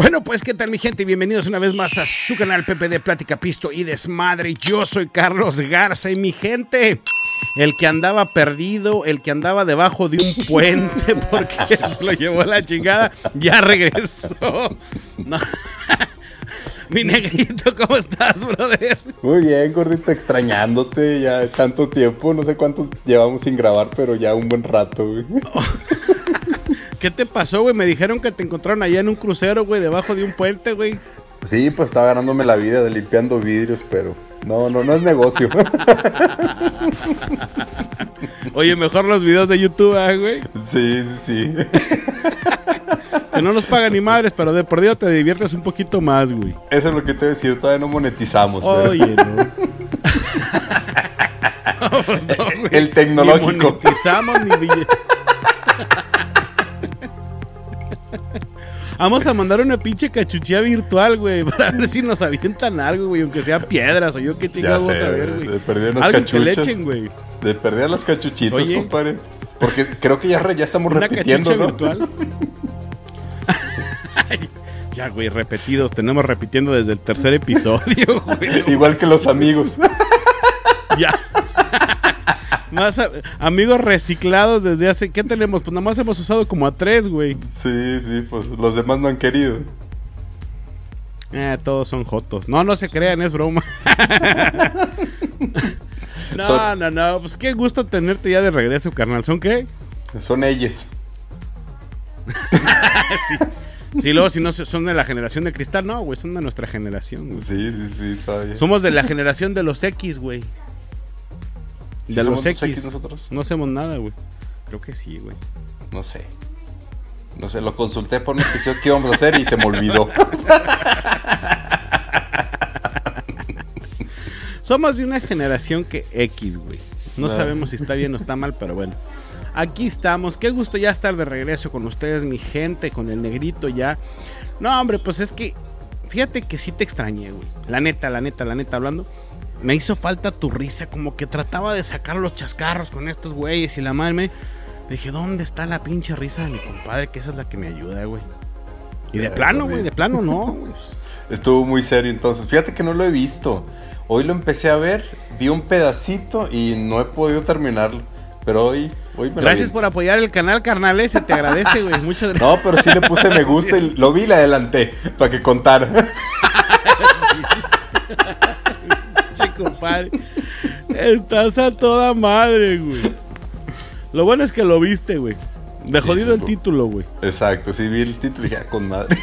Bueno, pues qué tal mi gente, bienvenidos una vez más a su canal PPD Plática Pisto y Desmadre. Yo soy Carlos Garza y mi gente, el que andaba perdido, el que andaba debajo de un puente porque se lo llevó a la chingada, ya regresó. No. Mi negrito, ¿cómo estás, brother? Muy bien, gordito, extrañándote ya tanto tiempo, no sé cuánto llevamos sin grabar, pero ya un buen rato, güey. ¿Qué te pasó, güey? Me dijeron que te encontraron allá en un crucero, güey, debajo de un puente, güey. Sí, pues estaba ganándome la vida de limpiando vidrios, pero no, no, no es negocio. Oye, mejor los videos de YouTube, ¿eh, güey. Sí, sí, sí. Que no nos pagan ni madres, pero de por Dios te diviertes un poquito más, güey. Eso es lo que te voy a decir, todavía no monetizamos. pero- Oye, no. Pues. El tecnológico. Ni monetizamos ni bille- Vamos a mandar una pinche cachuchía virtual, güey, para ver si nos avientan algo, güey, aunque sea piedras o yo qué chingados vamos a ver, güey, de perder unas Algo que le echen, güey. De perder las cachuchitas, Oye. compadre. Porque creo que ya, re- ya estamos Una repitiendo, cachucha ¿no? virtual. ya, güey, repetidos. Tenemos repitiendo desde el tercer episodio, güey. Igual que los amigos. Ya. Más a- amigos reciclados desde hace. ¿Qué tenemos? Pues nada más hemos usado como a tres, güey. Sí, sí, pues los demás no han querido. Eh, todos son jotos. No, no se crean, es broma. no, Son- no, no. Pues qué gusto tenerte ya de regreso, carnal. ¿Son qué? Son ellos. Sí, luego si no son de la generación de cristal, no, güey, son de nuestra generación, güey. Sí, sí, sí, todavía. Somos de la generación de los X, güey. ¿Sí de los X. nosotros? No hacemos nada, güey. Creo que sí, güey. No sé. No sé, lo consulté por un episodio que íbamos a hacer y se me olvidó. Somos de una generación que X, güey. No No. sabemos si está bien o está mal, pero bueno. Aquí estamos. Qué gusto ya estar de regreso con ustedes, mi gente, con el negrito ya. No, hombre, pues es que. Fíjate que sí te extrañé, güey. La neta, la neta, la neta, hablando. Me hizo falta tu risa, como que trataba de sacar los chascarros con estos güeyes y la madre me. Dije, ¿dónde está la pinche risa de mi compadre? Que esa es la que me ayuda, güey. Y de plano, güey. de plano no. Estuvo muy serio entonces. Fíjate que no lo he visto. Hoy lo empecé a ver, vi un pedacito y no he podido terminarlo. Pero hoy, hoy me lo Gracias vi. por apoyar el canal, carnal. Se te agradece, güey. Muchas gracias. No, pero sí le puse me gusta y lo vi y le adelanté para que contara. compadre. Estás a toda madre, güey. Lo bueno es que lo viste, güey. De Sí, jodido el título, güey. Exacto, sí vi el título y "Ah, con madre.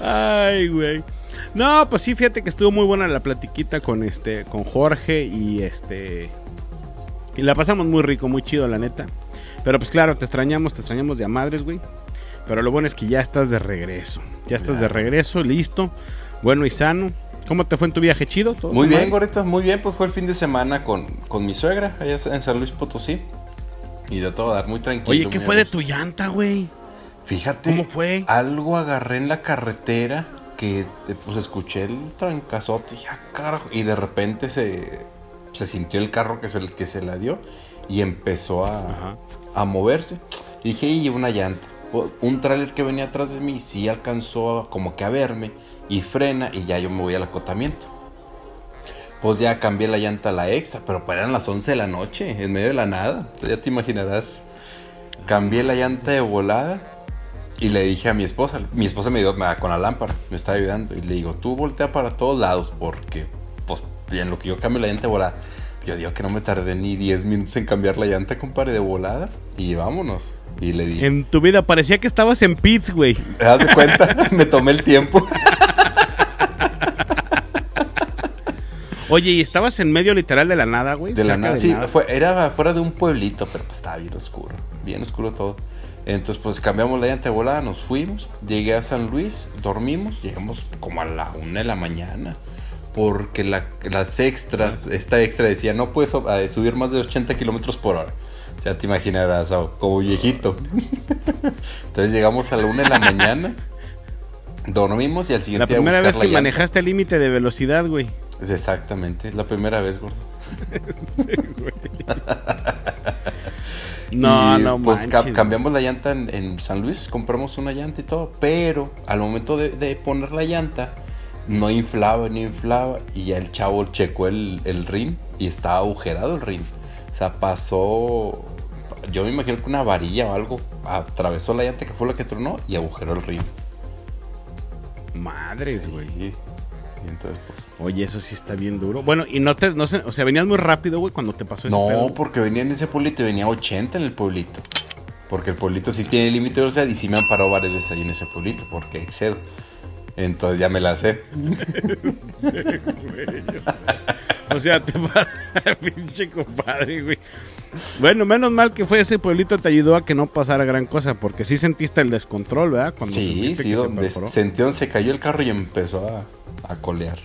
Ay, güey. No, pues sí, fíjate que estuvo muy buena la platiquita con este, con Jorge y este. Y la pasamos muy rico, muy chido, la neta. Pero pues claro, te extrañamos, te extrañamos de a madres, güey. Pero lo bueno es que ya estás de regreso. Ya estás Ya. de regreso, listo. Bueno y sano. ¿Cómo te fue en tu viaje? ¿Chido? ¿Todo Muy bien, madre? gorrito, muy bien. Pues fue el fin de semana con, con mi suegra, allá en San Luis Potosí. Y de todo dar muy tranquilo. Oye, ¿qué fue de tu llanta, güey? Fíjate. ¿Cómo fue? Algo agarré en la carretera que eh, pues escuché el trancazote y dije, "Ah, carajo. Y de repente se, se sintió el carro que se, que se la dio y empezó a, a moverse. Y dije, y una llanta. Un tráiler que venía atrás de mí sí alcanzó como que a verme y frena y ya yo me voy al acotamiento. Pues ya cambié la llanta a la extra, pero pues eran las 11 de la noche, en medio de la nada. Ya te imaginarás. Cambié la llanta de volada y le dije a mi esposa, mi esposa me ayudó con la lámpara, me estaba ayudando. Y le digo, tú voltea para todos lados porque, pues, en lo que yo cambio la llanta de volada. Yo digo que no me tardé ni 10 minutos en cambiar la llanta, compadre, de volada. Y vámonos. Y le dije, En tu vida parecía que estabas en Pits, güey. ¿te das cuenta? me tomé el tiempo. Oye, ¿y estabas en medio literal de la nada, güey? De la nada, de sí, nada. fue- era fuera de un pueblito, pero pues estaba bien oscuro, bien oscuro todo. Entonces pues cambiamos la llanta de volada, nos fuimos, llegué a San Luis, dormimos, llegamos como a la una de la mañana. Porque la- las extras, esta extra decía, no puedes eh, subir más de 80 kilómetros por hora. Ya te imaginarás, oh, como viejito. Entonces llegamos a la una de la mañana, dormimos y al La siguiente día primera buscar vez la que llanta. manejaste el límite de velocidad, güey. Es Exactamente, es la primera vez, gordo. No, Y, no Pues manches. cambiamos la llanta en, en San Luis, compramos una llanta y todo, pero al momento de, de poner la llanta, no inflaba, ni inflaba, y ya el chavo checó el, el rin y estaba agujerado el rin. O sea, pasó, yo me imagino que una varilla o algo atravesó la llanta que fue la que tronó y agujeró el rin. Madres, güey. Y, y entonces, pues... Oye, eso sí está bien duro. Bueno, y no te, no sé, o sea, venías muy rápido, güey, cuando te pasó ese No, pedo. porque venía en ese pueblito y venía 80 en el pueblito. Porque el pueblito sí tiene límite de velocidad y sí me han parado varias veces ahí en ese pueblito porque excedo. Entonces ya me la sé. O sea, te va pinche compadre, güey. Bueno, menos mal que fue ese pueblito te ayudó a que no pasara gran cosa, porque sí sentiste el descontrol, ¿verdad? Cuando Sí, sí, que se donde perforó. sentí donde se cayó el carro y empezó a, a colear.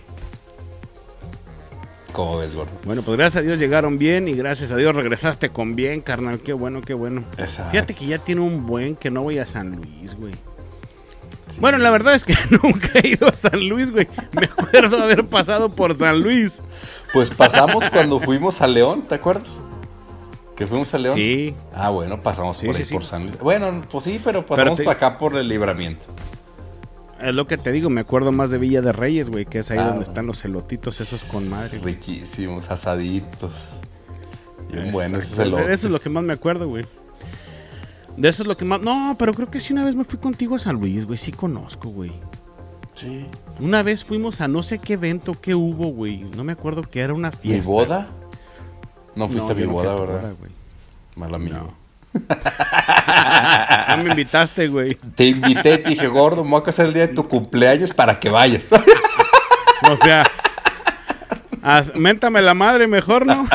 ¿Cómo ves, gordo? Bueno, pues gracias a Dios llegaron bien y gracias a Dios regresaste con bien, carnal. Qué bueno, qué bueno. Exacto. Fíjate que ya tiene un buen que no voy a San Luis, güey. Bueno, la verdad es que nunca he ido a San Luis, güey. Me acuerdo haber pasado por San Luis. Pues pasamos cuando fuimos a León, ¿te acuerdas? Que fuimos a León. Sí. Ah, bueno, pasamos Sí, por sí, ahí sí. por San Luis. Bueno, pues sí, pero pasamos para acá por el libramiento. Es lo que te digo, me acuerdo más de Villa de Reyes, güey, que es ahí Ah, donde están los elotitos esos con madre. Riquísimos, asaditos. Bien buenos esos elotes. Eso es lo que más me acuerdo, güey. De eso es lo que más. No, pero creo que sí una vez me fui contigo a San Luis, güey. Sí conozco, güey. Sí. Una vez fuimos a no sé qué evento que hubo, güey. No me acuerdo que era una ¿Mi fiesta. boda? No fuiste a mi no boda, tu ¿verdad? boda, güey. Mal amigo. No. No me invitaste, güey. Te invité, te dije, gordo, me voy a casar el día de tu cumpleaños para que vayas. O sea, méntame la madre mejor, ¿no?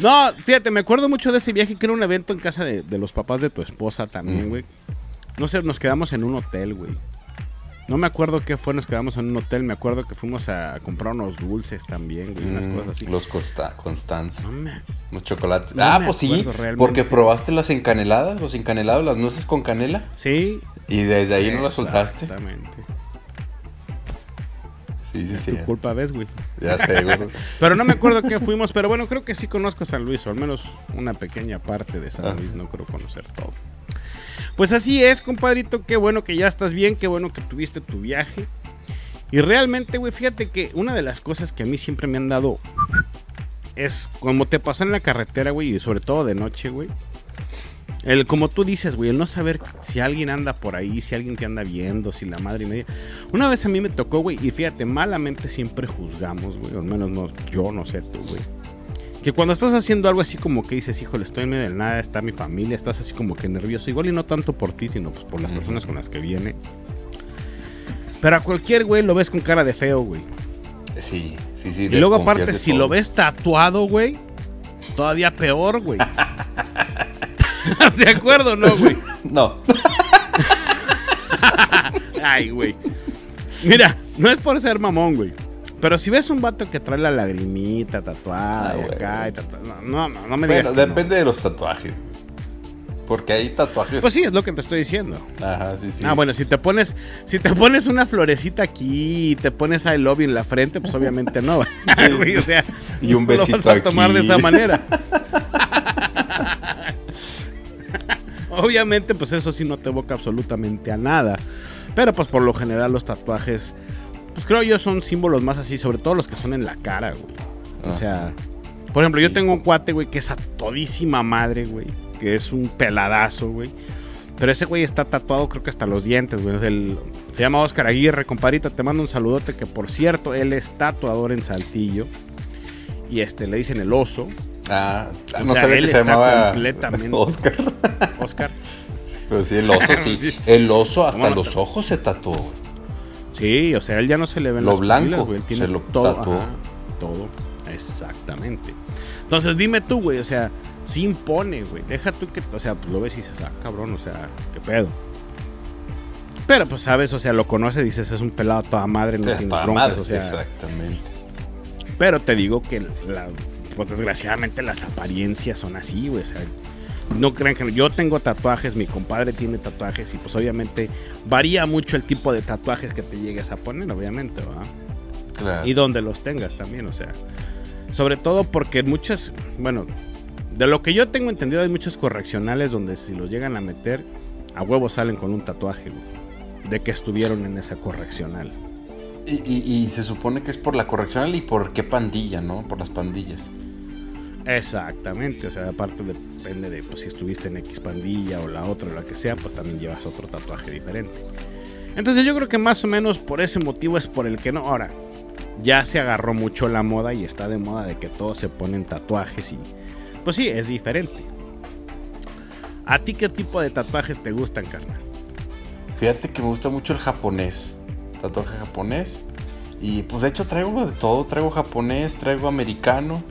No, fíjate, me acuerdo mucho de ese viaje que era un evento en casa de, de los papás de tu esposa también, Mm. güey. No sé, nos quedamos en un hotel, güey. No me acuerdo qué fue, nos quedamos en un hotel. Me acuerdo que fuimos a comprar unos dulces también, güey, unas Mm, cosas así. Los Consta- Constanza. No me- Los chocolates. No ah, pues sí. realmente. Porque probaste las encaneladas, los encanelados, las nueces con canela. Sí. Y desde ahí no las soltaste. Exactamente. Sí, sí, sí. Tu culpa, ¿ves, güey? Ya sé, gordo. Pero no me acuerdo qué fuimos, pero bueno, creo que sí conozco San Luis, o al menos una pequeña parte de San Ah. Luis, no creo conocer todo. Pues así es, compadrito, qué bueno que ya estás bien, qué bueno que tuviste tu viaje. Y realmente, güey, fíjate que una de las cosas que a mí siempre me han dado es como te pasó en la carretera, güey, y sobre todo de noche, güey. El, como tú dices, güey, el no saber si alguien anda por ahí, si alguien te anda viendo, si la madre y media. Una vez a mí me tocó, güey, y fíjate, malamente siempre juzgamos, güey, al menos no, yo no sé tú, güey. Que cuando estás haciendo algo así como que dices, híjole, estoy en medio del nada, está mi familia, estás así como que nervioso, igual y no tanto por ti, sino pues por las personas con las que vienes. Pero a cualquier güey lo ves con cara de feo, güey. Sí, sí, sí. Y luego aparte, si todo. lo ves tatuado, güey, todavía peor, güey. ¿Estás de acuerdo o no, güey? No. Ay, güey. Mira, no es por ser mamón, güey. Pero si ves un vato que trae la lagrimita tatuada Ah, y acá y tatua- No, no, no me digas Bueno, que no. depende de los tatuajes. Porque hay tatuajes. Pues sí, es lo que te estoy diciendo. Ajá, sí, sí. Ah, bueno, si te pones, si te pones una florecita aquí y te pones I love you en la frente, pues obviamente no. güey, o sea, Y un lo besito vas a tomar de esa manera. Obviamente, pues eso sí no te evoca absolutamente a nada. Pero pues por lo general los tatuajes, pues creo yo son símbolos más así, sobre todo los que son en la cara, güey. O Ah. sea, por ejemplo, yo tengo un cuate, güey, que es a todísima madre, güey. Que es un peladazo, güey. Pero ese güey está tatuado, creo que hasta los dientes, güey. El- se llama Oscar Aguirre, compadrito. Te mando un saludote. Que por cierto, él es tatuador en Saltillo. Y este, le dicen el oso. Ah, O no sea, sabía él que se está llamaba completamente- Oscar. Oscar. Pero sí, el oso sí. El oso hasta ¿Cómo no los ojos se tatuó. Sí, o sea, él ya no se le ven Lo las blanco pupilas. Él tiene se lo todo. tatuó. ajá, todo. Exactamente. Entonces dime tú, güey, o sea, sí impone, güey. Deja tú que, o sea, pues lo ves y dices, ah, cabrón, o sea, qué pedo. Pero pues sabes, o sea, lo conoces, dices, es un pelado a toda madre, no O sea, tienes toda broncas, madre, o sea. Exactamente. Pero te digo que, la- pues desgraciadamente las apariencias son así, güey. O sea, no crean que yo tengo tatuajes, mi compadre tiene tatuajes y pues obviamente varía mucho el tipo de tatuajes que te llegues a poner, obviamente, ¿verdad? Claro. Y donde los tengas también, o sea. Sobre todo porque muchas, bueno, De lo que yo tengo entendido, hay muchos correccionales donde si los llegan a meter, a huevos salen con un tatuaje, güey. De que estuvieron en esa correccional. Y, y, se supone que es por la correccional y por qué pandilla, ¿no? Por las pandillas. Exactamente, o sea, aparte depende de pues, si estuviste en X pandilla o la otra o la que sea, pues también llevas otro tatuaje diferente. Entonces yo creo que más o menos por ese motivo es por el que no. Ahora, ya se agarró mucho la moda y está de moda de que todos se ponen tatuajes y pues sí, es diferente. ¿A ti qué tipo de tatuajes te gustan, carnal? Fíjate que me gusta mucho el japonés, tatuaje japonés. Y pues de hecho traigo de todo, traigo japonés, traigo americano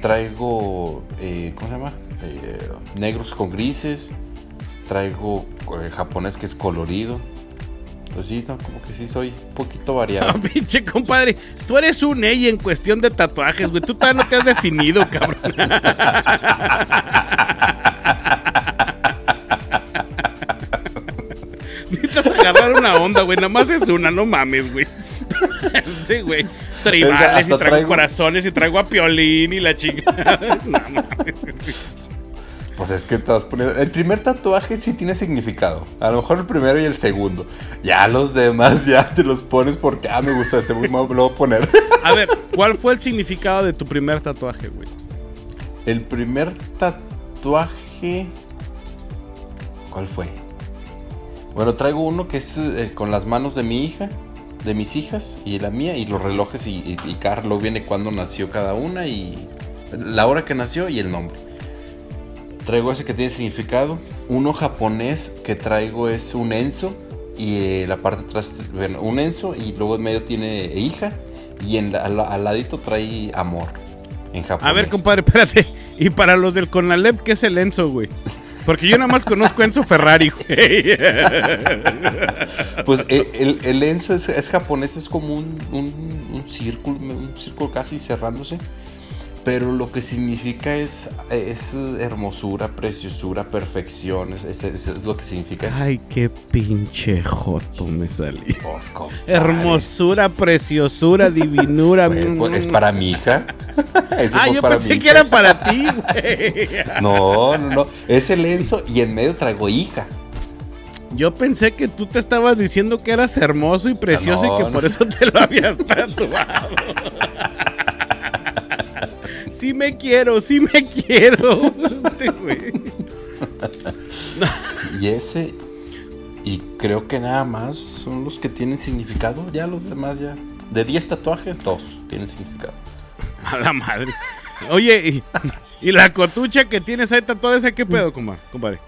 traigo, eh, ¿cómo se llama? Eh, negros con grises, traigo eh, japonés que es colorido. Entonces sí, como que sí soy un poquito variado. Ah, pinche compadre, tú eres un ella en cuestión de tatuajes, güey. Tú todavía no te has definido, cabrón. Necesitas agarrar una onda, güey. Nada más es una, no mames, güey. sí, güey tribales y traigo, corazones y traigo a Piolín y la chica. Pues es que te vas poniendo. El primer tatuaje sí tiene significado. A lo mejor el primero y el segundo. Ya los demás ya te los pones porque, ah, me gusta este, me lo voy a poner. A ver, ¿cuál fue el significado de tu primer tatuaje, güey? El primer tatuaje. ¿Cuál fue? Bueno, traigo uno que es eh, con las manos de mi hija de mis hijas y la mía y los relojes y, y, Carlos viene cuando nació cada una y la hora que nació y el nombre. Traigo ese que tiene significado. Uno japonés que traigo es un Enzo y eh, la parte de atrás, bueno, un Enzo y luego en medio tiene hija y en al, ladito trae amor en japonés. A ver, compadre, espérate. Y para los del Conalep, ¿qué es el Enzo, güey? Porque yo nada más conozco a Enzo Ferrari. Pues eh, el, Enzo es, japonés, es como un, un, círculo, un círculo casi cerrándose pero lo que significa es, es hermosura, preciosura, perfección, es, es, lo que significa. Ay, qué pinche joto me salí. Pues, hermosura, preciosura, divinura. Pues, pues, es para mi hija. ah, yo pensé que era para ti, güey. no, no, no. Es el Enzo y en medio traigo hija. Yo pensé que tú te estabas diciendo que eras hermoso y precioso y que por eso te lo habías tatuado sí me quiero, sí me quiero. y ese, y creo que nada más son los que tienen significado. Ya los demás, ya. De 10 tatuajes, dos tienen significado. A la madre. Oye, y, la cotucha que tienes ahí tatuada, ¿esa qué pedo, compadre?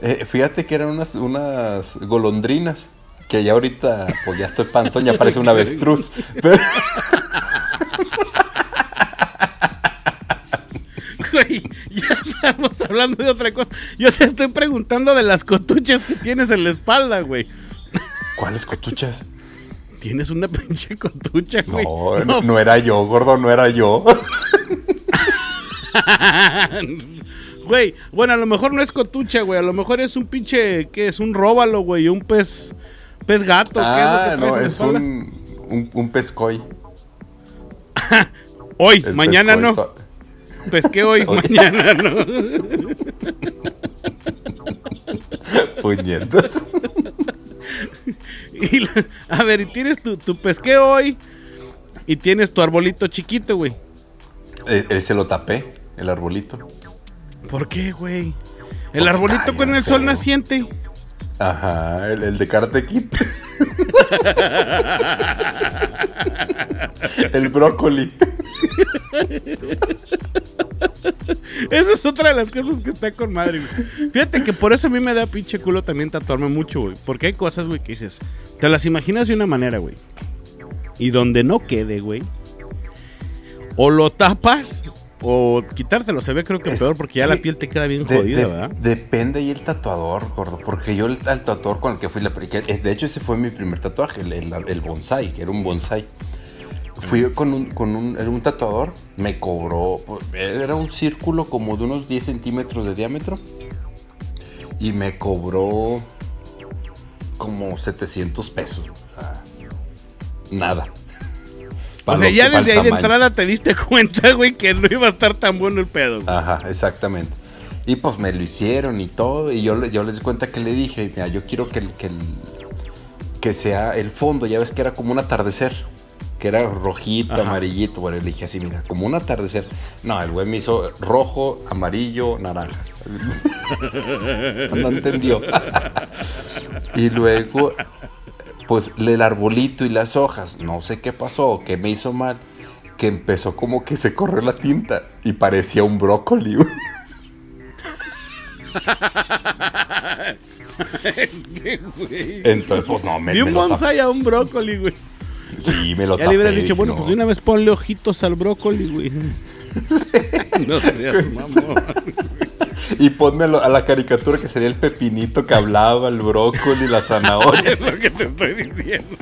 Eh, fíjate que eran unas, unas golondrinas. Que ya ahorita, pues ya estoy panzón, ya parece un avestruz. Pero... Güey, ya estamos hablando de otra cosa. Yo te estoy preguntando de las cotuchas que tienes en la espalda, güey. ¿Cuáles cotuchas? Tienes una pinche cotucha, güey. No, no, era yo, gordo, no era yo. Güey, bueno, a lo mejor no es cotucha, güey. A lo mejor es un pinche, ¿qué es? Un róbalo, güey. Un pez, pez gato. Ah, no, es un, un, un pescoy. Hoy, mañana no pesqué hoy, mañana no. Puñetas. a ver, y tienes tu, tu pesqueo hoy y tienes tu arbolito chiquito, güey. Él, se lo tapé, el arbolito. ¿Por qué, güey? El arbolito con el sol naciente. Ajá, el, de Karate el brócoli. De las cosas que está con madre, güey. Fíjate que por eso a mí me da pinche culo también tatuarme mucho, güey. Porque hay cosas, güey, que dices, te las imaginas de una manera, güey. Y donde no quede, güey. O lo tapas o quitártelo. Se ve creo que peor porque ya la piel te queda bien jodida, ¿verdad? Depende ahí el tatuador, gordo. Porque yo el, tatuador con el que fui la... De hecho, ese fue mi primer tatuaje, el, el, el bonsai, que era un bonsai. Fui con un, con un, un tatuador, me cobró, era un círculo como de unos 10 centímetros de diámetro y me cobró como 700 pesos. nada. O sea, ya desde ahí de entrada te diste cuenta, güey, que no iba a estar tan bueno el pedo. Ajá, exactamente. Y pues me lo hicieron y todo. Y yo, yo les di cuenta que le dije, mira, yo quiero que, que, que sea el fondo. Ya ves que era como un atardecer. Que era rojito, amarillito. Bueno, le dije así, mira, como un atardecer. No, el güey me hizo rojo, amarillo, naranja. no entendió. y luego, pues el arbolito y las hojas. No sé qué pasó, qué me hizo mal. Que empezó como que se corrió la tinta y parecía un brócoli, güey. Entonces, pues no, me. De un bonsai a un brócoli, güey. Sí, me lo Ya le hubieras dicho, bueno, pues de una vez ponle ojitos al brócoli, güey. no seas mamón. Y ponmelo a la caricatura que sería el pepinito que hablaba, el brócoli, la zanahoria. es lo que te estoy diciendo.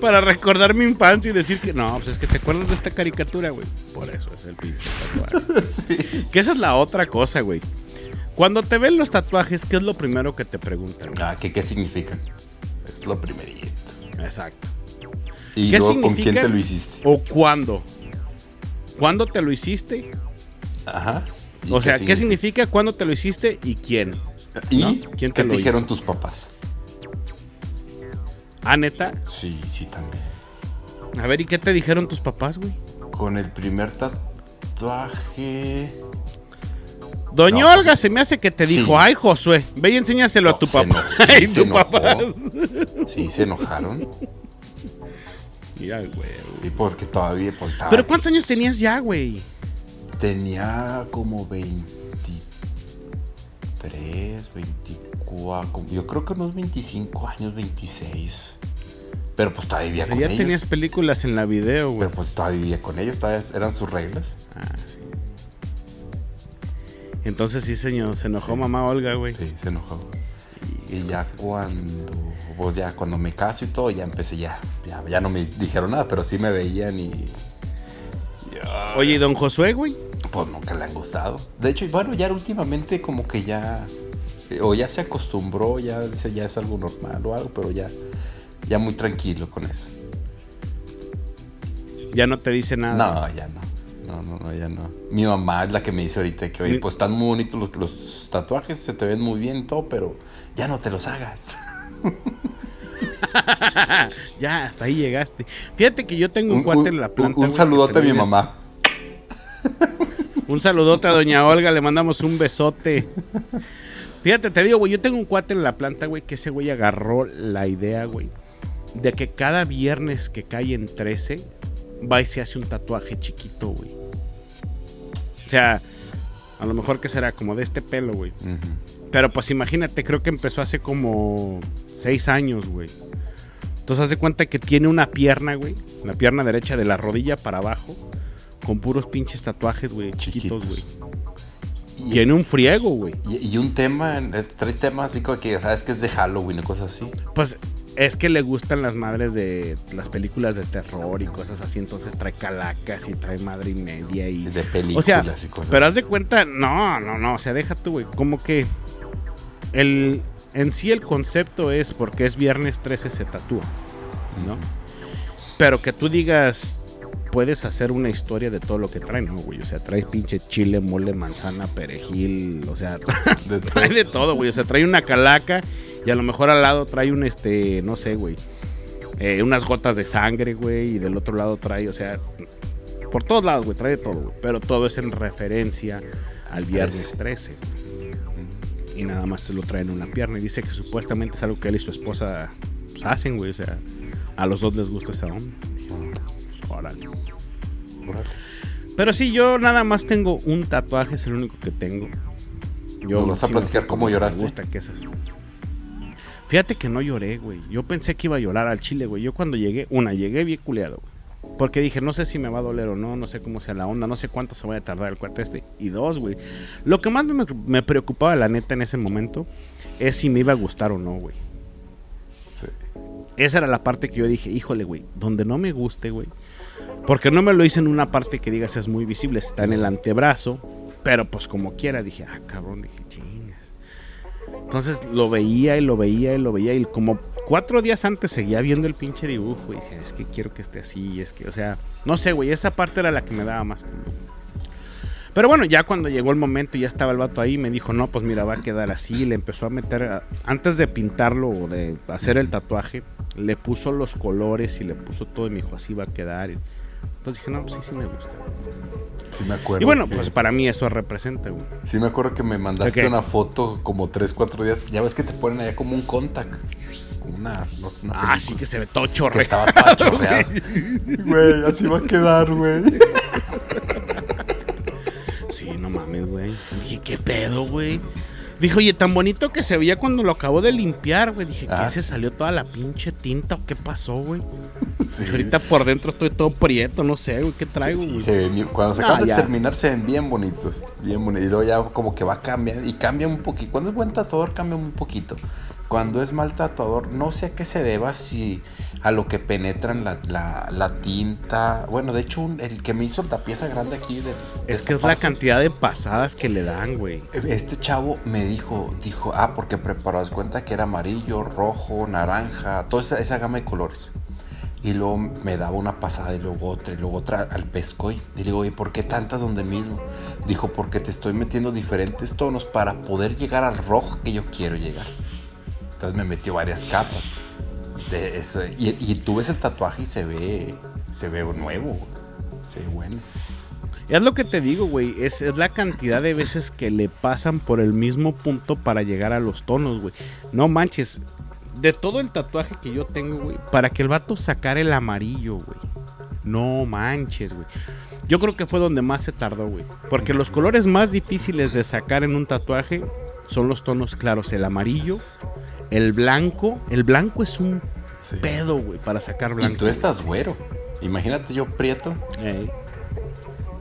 Para recordar mi infancia y decir que no, pues es que te acuerdas de esta caricatura, güey. Por eso es el pinche tatuaje. sí. Que esa es la otra cosa, güey. Cuando te ven los tatuajes, ¿qué es lo primero que te preguntan? Ah, ¿qué, qué significan? Es lo primerito. Exacto. ¿Y luego, con quién te lo hiciste? ¿O cuándo? ¿Cuándo te lo hiciste? Ajá. O sea, ¿qué significa cuándo te lo hiciste y quién? ¿Y quién te, lo dijeron tus papás? ¿Ah, neta? Sí, sí, también. A ver, ¿y qué te dijeron tus papás, güey? Con el primer tatuaje. Doña pues Olga se me hace que te dijo, ay Josué, ve y enséñaselo a tu papá. y tu papá. Sí, se enojaron. Ya, güey. Y porque todavía pues estaba Pero ¿cuántos años tenías ya, güey? Tenía como 23, 24, yo creo que unos 25 años, 26. Pero pues todavía vivía o sea, con ya tenías películas en la video, güey. Pero pues todavía vivía con ellos, todavía eran sus reglas. Ah, sí. Entonces sí, señor, se enojó mamá Olga, güey. Sí, se enojó. Y, ya cuando, pues ya cuando me caso y todo, ya empecé ya, ya, no me dijeron nada, pero sí me veían y... Oye, ¿y don Josué, güey? Pues nunca le han gustado. De hecho, bueno, ya últimamente como que ya, o ya se acostumbró, ya, ya es algo normal o algo, pero ya, ya muy tranquilo con eso. Ya no te dice nada. No, ya no. No, no, no, ya no. Mi mamá es la que me dice ahorita que, oye, pues están muy bonitos los, los tatuajes, se te ven muy bien todo, pero ya no te los hagas. ya, hasta ahí llegaste. Fíjate que yo tengo un, cuate en la planta. Un, saludote a mi mamá. un saludote a doña Olga, le mandamos un besote. Fíjate, te digo, güey, yo tengo un cuate en la planta, güey, que ese güey agarró la idea, güey, de que cada viernes que cae en 13 va y se hace un tatuaje chiquito, güey. O sea, a lo mejor que será como de este pelo, güey. Pero pues imagínate, creo que empezó hace como seis años, güey. Entonces hace cuenta que tiene una pierna, güey. La pierna derecha de la rodilla para abajo. Con puros pinches tatuajes, güey. Chiquitos, güey. Tiene un friego, güey. Y, un tema, eh, trae temas así como que sabes que es de Halloween y cosas así. Pues es que le gustan las madres de las películas de terror y cosas así, entonces trae calacas y trae madre y media y... De películas y cosas. Pero haz de cuenta, no, no, no, o sea, deja tú, güey, como que el, en sí el concepto es porque es viernes 13 se tatúa, ¿no? Pero que tú digas, puedes hacer una historia de todo lo que trae, ¿no, güey? O sea, trae pinche chile, mole, manzana, perejil, o sea, trae de todo, güey. O sea, trae una calaca y a lo mejor al lado trae un, este, no sé, güey. Eh, unas gotas de sangre, güey. Y del otro lado trae, o sea, por todos lados, güey, trae todo, güey. Pero todo es en referencia al viernes 13. Y nada más se lo trae en una pierna. Y dice que supuestamente es algo que él y su esposa pues, hacen, güey. O sea, a los dos les gusta esa onda. Pues, órale. Pero sí, yo nada más tengo un tatuaje, es el único que tengo. Yo vas a platicar cómo lloraste. Me gusta que esas. Fíjate que no lloré, güey. Yo pensé que iba a llorar al chile, güey. Yo cuando llegué, una, llegué bien culeado, güey. Porque dije, no sé si me va a doler o no, no sé cómo sea la onda, no sé cuánto se va a tardar el cuarto este. Y dos, güey. Lo que más me, preocupaba, la neta, en ese momento, es si me iba a gustar o no, güey. Sí. Esa era la parte que yo dije, híjole, güey, donde no me guste, güey. Porque no me lo hice en una parte que digas es muy visible, está en el antebrazo. Pero pues como quiera, dije, ah, cabrón, dije, ching Entonces lo veía y lo veía y lo veía y como cuatro días antes seguía viendo el pinche dibujo y decía, es que quiero que esté así, es que, o sea, no sé, güey, esa parte era la que me daba más. Pero bueno, ya cuando llegó el momento y ya estaba el vato ahí, me dijo, no, pues mira, va a quedar así. Le empezó a meter, antes de pintarlo o de hacer el tatuaje, le puso los colores y le puso todo y me dijo, así va a quedar. Entonces dije, no, pues sí, sí me gusta. Sí me acuerdo. Y bueno, que- pues para mí eso representa, güey. Sí me acuerdo que me mandaste una foto como 3, 4 días. Ya ves que te ponen allá como un contact. Una, no una Ah, sí que se ve todo que chorre. estaba toda chorreada. Güey, así va a quedar, güey. Sí, no mames, güey. Dije, ¿qué pedo, güey? Dijo, oye, tan bonito que se veía cuando lo acabó de limpiar, güey. Dije, Ah, ¿qué? ¿Se sí. salió toda la pinche tinta o qué pasó, güey? Sí. Ahorita por dentro estoy todo prieto, no sé, güey, ¿qué traigo, Sí, güey? se bien- cuando se Ah, acaban de ya. terminar se ven bien bonitos, bien bonitos. Y luego ya como que va cambiando y cambia un poquito. Cuando es buen tatuador cambia un poquito. Cuando es mal tatuador, no sé a qué se deba, si a lo que penetran la, la, la tinta. Bueno, de hecho, un- el que me hizo la pieza grande aquí de, de Es que es la parte, cantidad de pasadas que le dan, güey. Este chavo me dijo, dijo, ah, porque preparó, das cuenta que era amarillo, rojo, naranja, toda esa, esa gama de colores. Y luego me daba una pasada y luego otra y luego otra al pescoy. Y le digo, ¿y por qué tantas donde mismo? Dijo, porque te estoy metiendo diferentes tonos para poder llegar al rojo que yo quiero llegar. Entonces me metió varias capas. De eso. Y, y tú ves el tatuaje y se ve, se ve nuevo, se ve bueno. Es lo que te digo, güey. Es, es la cantidad de veces que le pasan por el mismo punto para llegar a los tonos, güey. No manches. De todo el tatuaje que yo tengo, güey. Para que el vato sacara el amarillo, güey. No manches, güey. Yo creo que fue donde más se tardó, güey. Porque los colores más difíciles de sacar en un tatuaje son los tonos claros. El amarillo, el blanco. El blanco es un Sí. pedo, güey, para sacar blanco. Y tú estás güero. Imagínate yo prieto. Ey.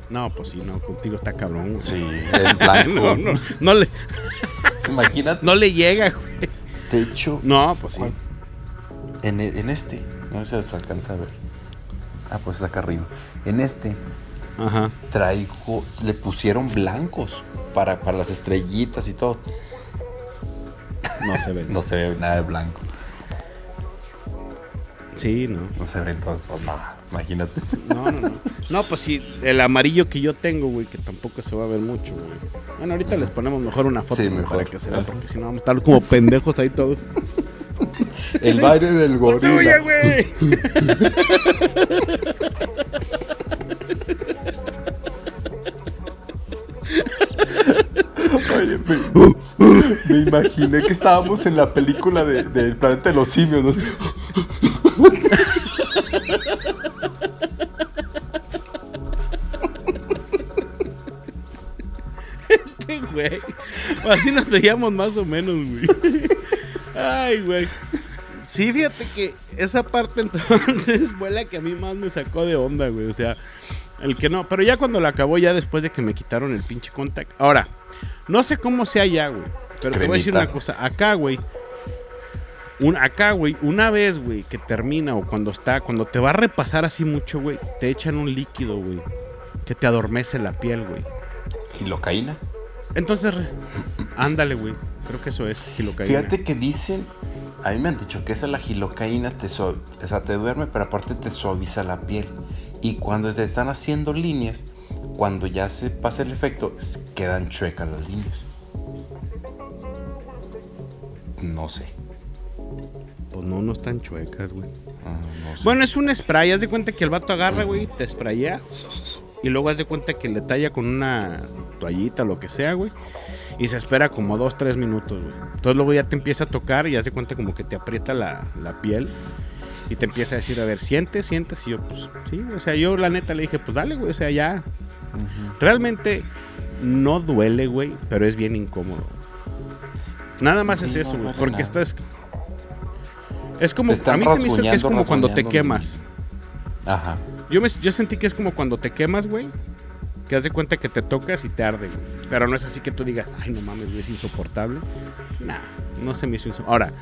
No, pues sí, no, contigo está cabrón, güey. Sí, el blanco. No, no, no le, Imagínate. no le llega, güey. De hecho, No, pues sí. en, e- en este, no sé si se alcanza a ver. Ah, pues es acá arriba. En este Ajá. traigo, le pusieron blancos para, para las estrellitas y todo. No se ve. No se ve nada de blanco. Sí, no. No se ve entonces, pues nada. Imagínate. No, no, no. No, pues sí, el amarillo que yo tengo, güey, que tampoco se va a ver mucho, güey. Bueno, ahorita les ponemos mejor una foto Sí, güey, mejor. para que se vea, porque si no vamos a estar como pendejos ahí todos. El baile del gorila. ¡Tuya, güey! Oye, me, me imaginé que estábamos en la película de- del planeta de los simios. ¿no? Sí, güey. Así nos veíamos más o menos, güey. Ay, güey. Sí, fíjate que esa parte entonces fue la que a mí más me sacó de onda, güey. O sea, el que no. Pero ya cuando la acabó, ya después de que me quitaron el pinche contact. Ahora, no sé cómo sea ya, güey. Pero te voy a decir Cremita. una cosa. Acá, güey. Un, acá, güey, una vez, güey, que termina o cuando está, cuando te va a repasar así mucho, güey, te echan un líquido, güey, que te adormece la piel, güey. Gilocaína. Entonces, ándale, güey. Creo que eso es gilocaína. Fíjate que dicen, a mí me han dicho que esa la gilocaína te, o sea, te duerme, pero aparte te suaviza la piel. Y cuando te están haciendo líneas, cuando ya se pasa el efecto, quedan chuecas las líneas. No sé. Pues no, no están chuecas, güey. Ah, no sé. Bueno, es un spray. Haz de cuenta que el vato agarra, güey, te sprayea. Y luego haz de cuenta que le talla con una toallita, lo que sea, güey. Y se espera como dos, tres minutos, güey. Entonces luego ya te empieza a tocar y haz de cuenta como que te aprieta la, la piel. Y te empieza a decir, a ver, sientes, sientes. Y yo, pues, sí, o sea, yo la neta le dije, pues dale, güey, o sea, ya. Realmente no duele, güey, pero es bien incómodo. Nada más Sí, es eso, güey. porque nada. estás. Es como. A mí se me hizo que es como cuando te quemas. Ajá. Yo, me, yo sentí que es como cuando te quemas, güey. Que haz de cuenta que te tocas y te arde, güey. Pero no es así que tú digas, ay, no mames, güey, es insoportable. Nah, no se me hizo insoportable. Ahora,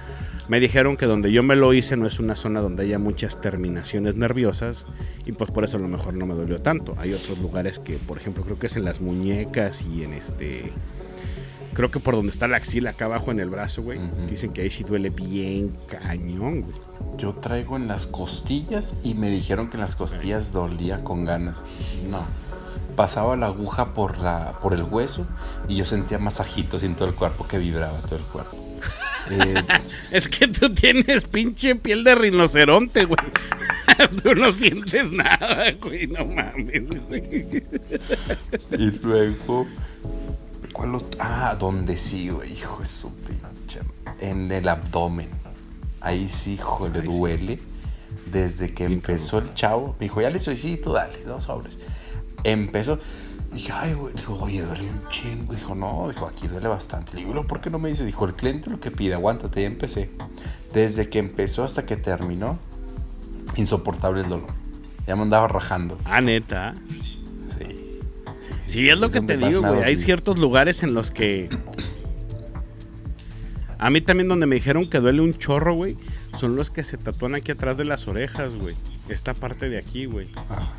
me dijeron que donde yo me lo hice no es una zona donde haya muchas terminaciones nerviosas. Y pues por eso a lo mejor no me dolió tanto. Hay otros lugares que, por ejemplo, creo que es en las muñecas y en este. Creo que por donde está la axila acá abajo en el brazo, güey. Dicen que ahí sí duele bien cañón, güey. Yo traigo en las costillas y me dijeron que en las costillas dolía con ganas. No. Pasaba la aguja por, la, por el hueso y yo sentía masajitos en todo el cuerpo que vibraba todo el cuerpo. Eh, Es que tú tienes pinche piel de rinoceronte, güey. Tú no sientes nada, güey. No mames, güey. y luego. ¿Cuál otro? Ah, donde sí, güey. Hijo de su pinche. En el abdomen. Ahí sí, hijo, le duele. Desde que empezó el chavo. Me dijo, ya le soy, sí, tú dale, dos sobres. Empezó. Dije, ay, güey. Dijo, oye, duele un chingo. Dijo, no, dijo, aquí duele bastante. Le digo, "¿No, ¿por qué no me dice? Dijo, el cliente lo que pide, aguántate, ya empecé. Desde que empezó hasta que terminó, insoportable el dolor. Ya me andaba rajando. Ah, neta. Sí. Sí, es lo que te digo, güey. Hay ciertos lugares en los que. A mí también donde me dijeron que duele un chorro, güey, son los que se tatúan aquí atrás de las orejas, güey. Esta parte de aquí, güey. Ajá.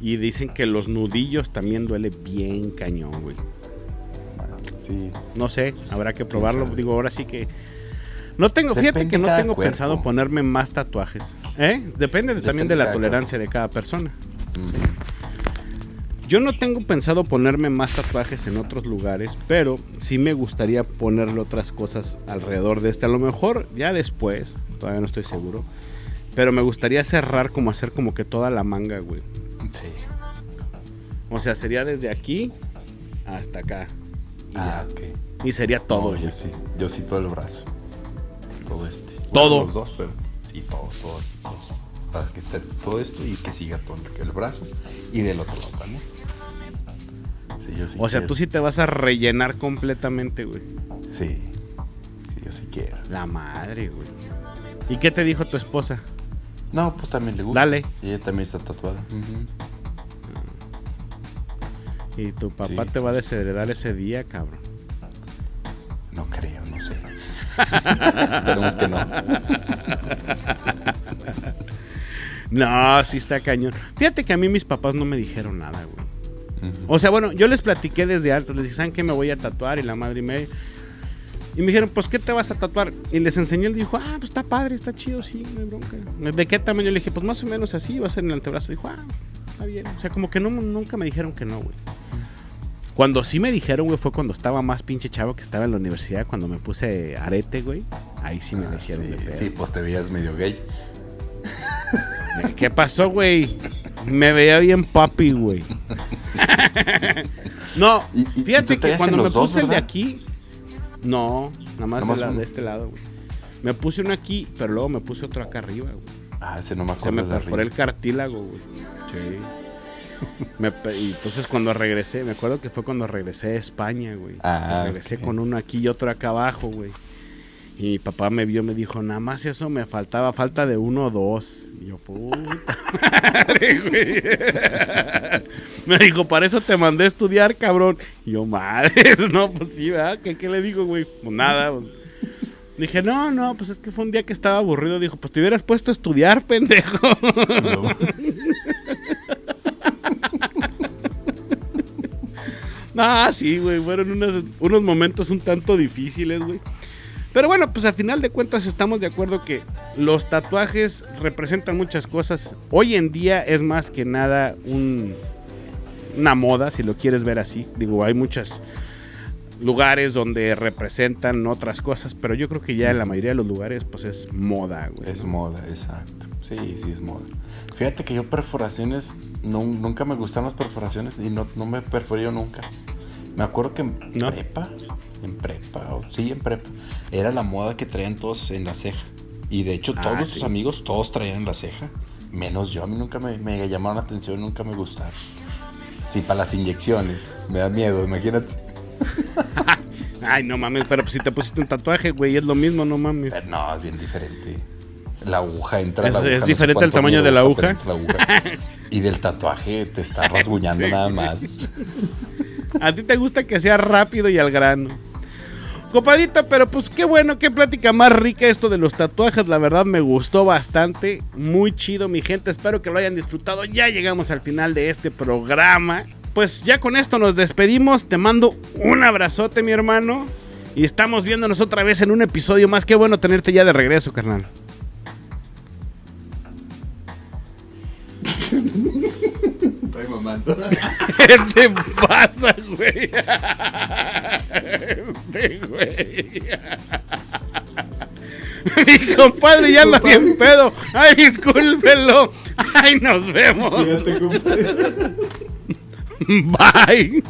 Y dicen que los nudillos también duele bien cañón, güey. Sí. No sé, habrá que probarlo. Digo, ahora sí que. No tengo, fíjate que no tengo cuerpo. pensado ponerme más tatuajes. ¿Eh? Depende, de- también de la tolerancia de cada persona. Mm. Yo no tengo pensado ponerme más tatuajes en otros lugares, pero sí me gustaría ponerle otras cosas alrededor de este. A lo mejor ya después, todavía no estoy seguro. Pero me gustaría cerrar como hacer como que toda la manga, güey. Sí. O sea, sería desde aquí hasta acá. Y, Ah, ya. ok. Y sería todo. No, yo sí. Yo sí todo el brazo. Todo este. Todo. los dos, pero sí, todo, todo, todo. Para que esté todo esto y que siga todo el- el brazo. Y del otro lado también. Sí, yo sí o sea, quiero. tú sí te vas a rellenar completamente, güey. Sí. Sí, yo sí quiero. La madre, güey. ¿Y qué te dijo tu esposa? No, pues también le gusta. Dale. Y ella también está tatuada. Y tu papá Sí. te va a desheredar ese día, cabrón. No creo, no sé. Esperemos que no. No, sí está cañón. Fíjate que a mí mis papás no me dijeron nada, güey. O sea, bueno, yo les platiqué desde alto. Les dije, ¿saben qué me voy a tatuar? Y la madre y media. Y me dijeron, pues, ¿qué te vas a tatuar? Y les enseñé, él dijo, ah, pues está padre, está chido, sí, no hay bronca. ¿De qué tamaño? Le dije, pues más o menos así, va a ser en el antebrazo. Dijo, ah, está bien. O sea, como que no, nunca me dijeron que no, güey. Cuando sí me dijeron, güey, fue cuando estaba más pinche chavo que estaba en la universidad, cuando me puse arete, güey. Ahí sí me Ah, hicieron sí, de pedo. sí, pues te veías medio gay. ¿Qué pasó, güey? Me veía bien papi, güey. no, ¿Y- y- y fíjate que cuando me dos, puse el de aquí, no, nada más, Nomás de, la- uno. de este lado, güey. Me puse uno aquí, pero luego me puse otro acá arriba, güey. Ah, ese no me Se acuerdo. me de arriba. perforé el cartílago, güey. Sí. Me y entonces cuando regresé, me acuerdo que fue cuando regresé de España, güey. Ah, regresé con uno aquí y otro acá abajo, güey. Y mi papá me vio, me dijo, nada más eso me faltaba, falta de uno o dos. Y yo, puta madre, güey. Me dijo, para eso te mandé a estudiar, cabrón. Y yo, madre, no, pues sí, ¿verdad? ¿Qué, qué le digo, güey? Pues nada, pues. Dije, no, no, pues es que fue un día que estaba aburrido. Dijo, pues te hubieras puesto a estudiar, pendejo. No. Ah, sí, güey. Fueron unos, unos momentos un tanto difíciles, güey. Pero bueno, pues al final de cuentas estamos de acuerdo que los tatuajes representan muchas cosas. Hoy en día es más que nada un, una moda, si lo quieres ver así. Digo, hay muchos lugares donde representan otras cosas, pero yo creo que ya en la mayoría de los lugares pues es moda, güey. Es moda, exacto. Sí, sí es moda. Fíjate que yo perforaciones, no- nunca me gustaron las perforaciones y no, no me perforé nunca. Me acuerdo que en ¿No? prepa, en prepa, o sí, en prepa, era la moda que traían todos en la ceja. Y de hecho Ah, todos sí. sus amigos, todos traían la ceja. Menos yo, a mí nunca me, me llamaron la atención, nunca me gustaron. Sí, para las inyecciones. Me da miedo, imagínate. Ay, no mames, pero pues si te pusiste un tatuaje, güey, es lo mismo, no mames. Pero no, es bien diferente. La aguja entra. ¿Es- la aguja, es no sé diferente el cuánto tamaño de aguja? la aguja. Y del tatuaje te está rasguñando nada más. A ti te gusta que sea rápido y al grano. Compadrito, pero pues qué bueno, qué plática más rica esto de los tatuajes. La verdad me gustó bastante. Muy chido, mi gente. Espero que lo hayan disfrutado. Ya llegamos al final de este programa. Pues ya con esto nos despedimos. Te mando un abrazote, mi hermano. Y estamos viéndonos otra vez en un episodio más. Qué bueno tenerte ya de regreso, carnal. Estoy mamando. ¿Qué te pasa, güey? Mi compadre ya anda bien pedo. Ay, discúlpelo. Ay, nos vemos. Bye.